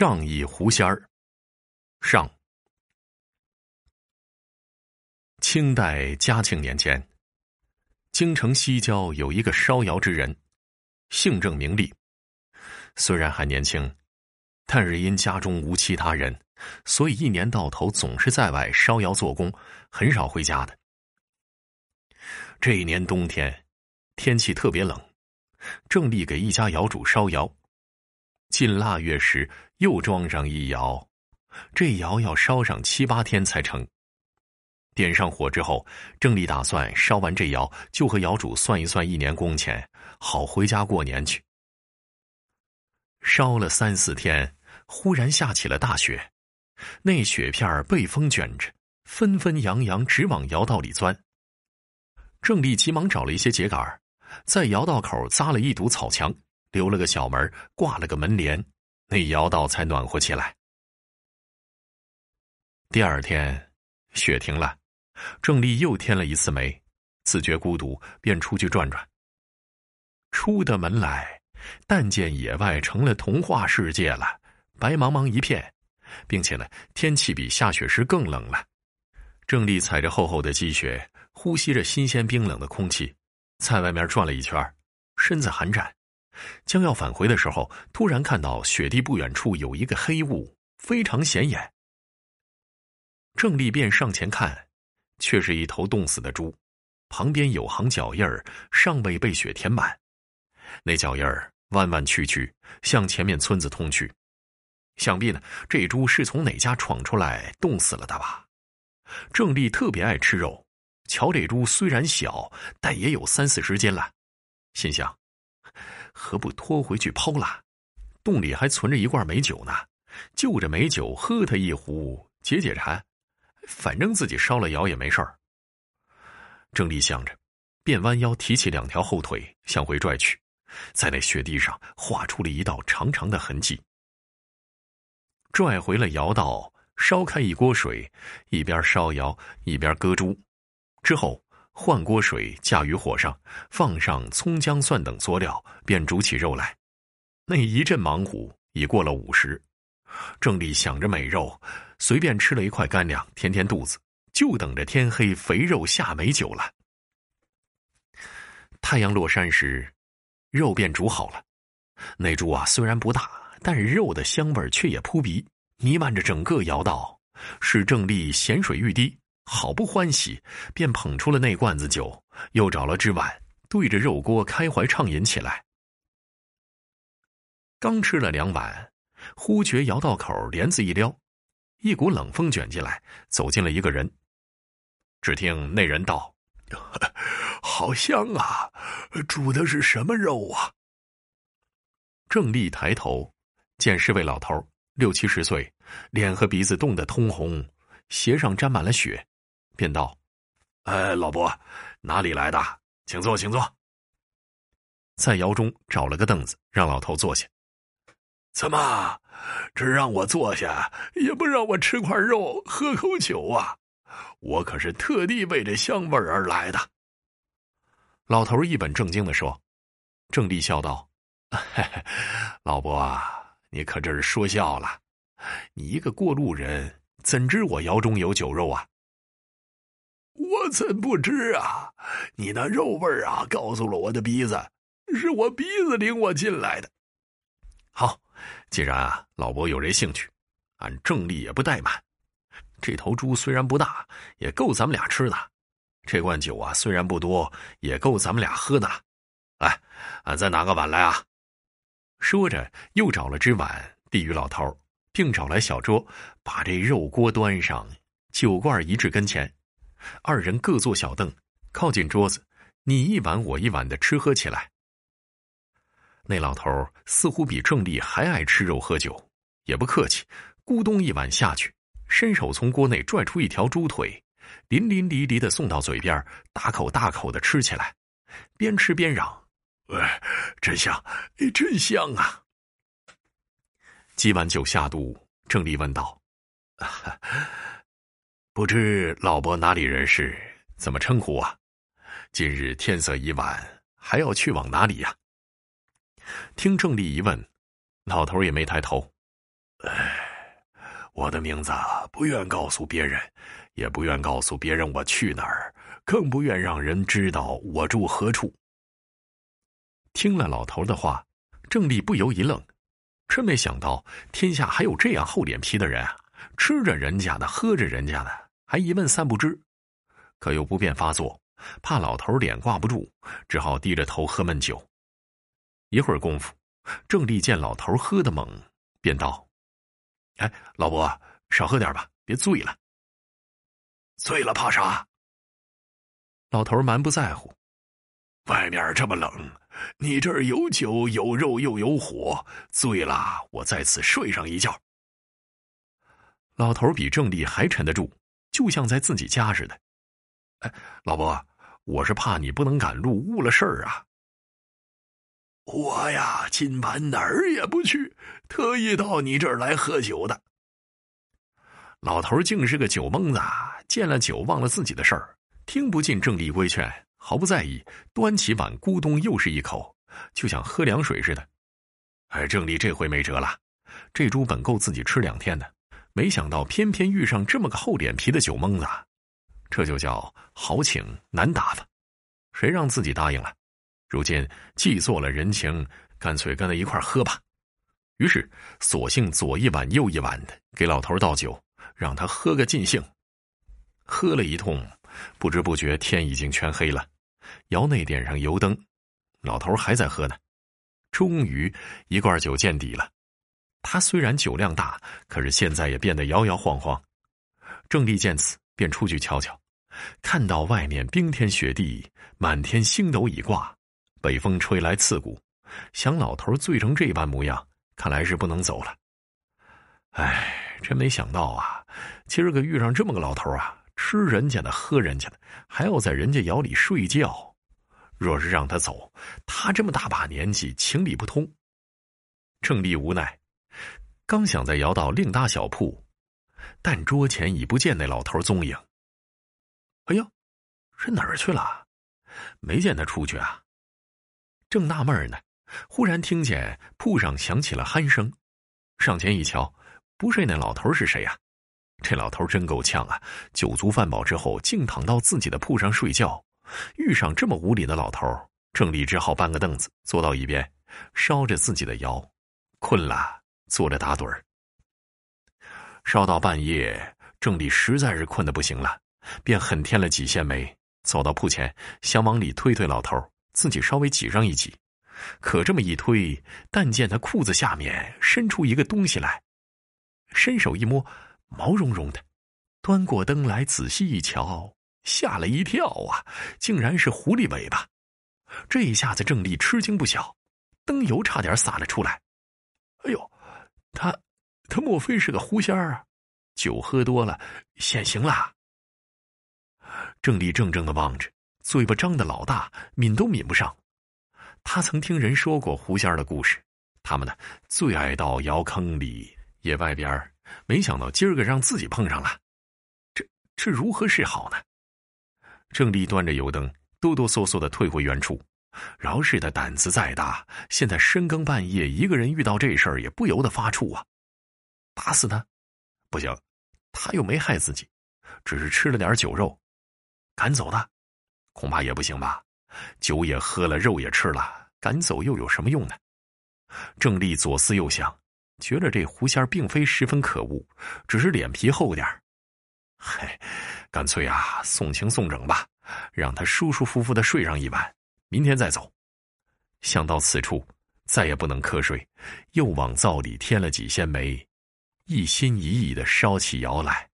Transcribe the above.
仗义狐仙儿，上。清代嘉庆年间，京城西郊有一个烧窑之人，姓郑名利。虽然还年轻，但是因家中无其他人，所以一年到头总是在外烧窑做工，很少回家的。这一年冬天，天气特别冷，郑立给一家窑主烧窑。进腊月时，又装上一窑，这窑要烧上七八天才成。点上火之后，郑丽打算烧完这窑，就和窑主算一算一年工钱，好回家过年去。烧了三四天，忽然下起了大雪，那雪片被风卷着，纷纷扬扬直往窑道里钻。郑丽急忙找了一些秸秆，在窑道口扎了一堵草墙。留了个小门，挂了个门帘，那窑道才暖和起来。第二天，雪停了，郑丽又添了一次煤，自觉孤独，便出去转转。出的门来，但见野外成了童话世界了，白茫茫一片，并且呢，天气比下雪时更冷了。郑丽踩着厚厚的积雪，呼吸着新鲜冰冷的空气，在外面转了一圈，身子寒颤。将要返回的时候，突然看到雪地不远处有一个黑雾，非常显眼。郑丽便上前看，却是一头冻死的猪，旁边有行脚印儿，尚未被雪填满。那脚印儿弯弯曲曲，向前面村子通去。想必呢，这猪是从哪家闯出来冻死了的吧？郑丽特别爱吃肉，瞧这猪虽然小，但也有三四十斤了，心想。何不拖回去抛了？洞里还存着一罐美酒呢，就着美酒喝他一壶解解馋。反正自己烧了窑也没事儿。郑丽想着，便弯腰提起两条后腿向回拽去，在那雪地上画出了一道长长的痕迹。拽回了窑道，烧开一锅水，一边烧窑一边割猪，之后。换锅水，架于火上，放上葱姜蒜等佐料，便煮起肉来。那一阵忙活，已过了午时。郑丽想着美肉，随便吃了一块干粮，填填肚子，就等着天黑，肥肉下美酒了。太阳落山时，肉便煮好了。那猪啊，虽然不大，但肉的香味却也扑鼻，弥漫着整个窑道，使郑丽咸水欲滴。好不欢喜，便捧出了那罐子酒，又找了只碗，对着肉锅开怀畅饮起来。刚吃了两碗，忽觉窑道口帘子一撩，一股冷风卷进来，走进了一个人。只听那人道：“ 好香啊，煮的是什么肉啊？”郑丽抬头，见是位老头，六七十岁，脸和鼻子冻得通红，鞋上沾满了雪。便道：“哎，老伯，哪里来的？请坐，请坐。”在窑中找了个凳子，让老头坐下。怎么，只让我坐下，也不让我吃块肉、喝口酒啊？我可是特地为这香味而来的。老头一本正经的说。郑丽笑道：“老伯啊，你可真是说笑了。你一个过路人，怎知我窑中有酒肉啊？”我怎不知啊！你那肉味啊，告诉了我的鼻子，是我鼻子领我进来的。好，既然啊，老伯有这兴趣，俺郑丽也不怠慢。这头猪虽然不大，也够咱们俩吃的；这罐酒啊，虽然不多，也够咱们俩喝的。来，俺再拿个碗来啊！说着，又找了只碗递与老头，并找来小桌，把这肉锅端上，酒罐移至跟前。二人各坐小凳，靠近桌子，你一碗我一碗的吃喝起来。那老头似乎比郑丽还爱吃肉喝酒，也不客气，咕咚一碗下去，伸手从锅内拽出一条猪腿，淋淋漓漓的送到嘴边，大口大口的吃起来，边吃边嚷：“哎，真香，真香啊！”几碗酒下肚，郑丽问道。不知老伯哪里人士，怎么称呼啊？今日天色已晚，还要去往哪里呀？听郑丽一问，老头也没抬头。哎我的名字不愿告诉别人，也不愿告诉别人我去哪儿，更不愿让人知道我住何处。”听了老头的话，郑丽不由一愣，真没想到天下还有这样厚脸皮的人啊！吃着人家的，喝着人家的，还一问三不知，可又不便发作，怕老头脸挂不住，只好低着头喝闷酒。一会儿功夫，郑丽见老头喝得猛，便道：“哎，老伯，少喝点吧，别醉了。醉了怕啥？”老头蛮不在乎：“外面这么冷，你这儿有酒有肉又有火，醉了我在此睡上一觉。”老头比郑丽还沉得住，就像在自己家似的。哎，老伯，我是怕你不能赶路，误了事儿啊。我呀，今晚哪儿也不去，特意到你这儿来喝酒的。老头竟是个酒蒙子，见了酒忘了自己的事儿，听不进郑丽规劝，毫不在意，端起碗咕咚又是一口，就像喝凉水似的。哎，郑丽这回没辙了，这猪本够自己吃两天的，没想到偏偏遇上这么个厚脸皮的酒蒙子，这就叫好请难打发，谁让自己答应了？如今既做了人情，干脆跟他一块喝吧。于是，索性左一碗右一碗的给老头倒酒，让他喝个尽兴。喝了一通，不知不觉天已经全黑了。窑内点上油灯，老头还在喝呢。终于，一罐酒见底了。他虽然酒量大，可是现在也变得摇摇晃晃。郑丽见此，便出去瞧瞧，看到外面冰天雪地，满天星斗已挂。北风吹来刺骨，想老头醉成这般模样，看来是不能走了。哎，真没想到啊！今儿个遇上这么个老头啊，吃人家的，喝人家的，还要在人家窑里睡觉。若是让他走，他这么大把年纪，情理不通。郑丽无奈，刚想在窑道另搭小铺，但桌前已不见那老头踪影。哎呦，这哪儿去了？没见他出去啊！正纳闷呢，忽然听见铺上响起了鼾声，上前一瞧，不睡那老头是谁呀？这老头真够呛啊！酒足饭饱之后，竟躺到自己的铺上睡觉。遇上这么无礼的老头，郑丽只好搬个凳子坐到一边，烧着自己的窑，困了坐着打盹儿。烧到半夜，郑丽实在是困得不行了，便狠添了几线煤，走到铺前，想往里推推老头。自己稍微挤上一挤，可这么一推，但见他裤子下面伸出一个东西来，伸手一摸，毛茸茸的，端过灯来仔细一瞧，吓了一跳啊！竟然是狐狸尾巴。这一下子，郑丽吃惊不小，灯油差点洒了出来。哎呦，他，他莫非是个狐仙儿啊？酒喝多了，现形了。郑丽怔怔的望着。嘴巴张的老大，抿都抿不上。他曾听人说过狐仙儿的故事，他们呢最爱到窑坑里、野外边儿没想到今儿个让自己碰上了，这这如何是好呢？郑丽端着油灯，哆哆嗦嗦的退回原处。饶是他胆子再大，现在深更半夜，一个人遇到这事儿，也不由得发怵啊！打死他，不行，他又没害自己，只是吃了点酒肉，赶走他。恐怕也不行吧，酒也喝了，肉也吃了，赶走又有什么用呢？郑丽左思右想，觉得这狐仙并非十分可恶，只是脸皮厚点嗨，干脆啊，送情送整吧，让他舒舒服服的睡上一晚，明天再走。想到此处，再也不能瞌睡，又往灶里添了几些煤，一心一意的烧起窑来。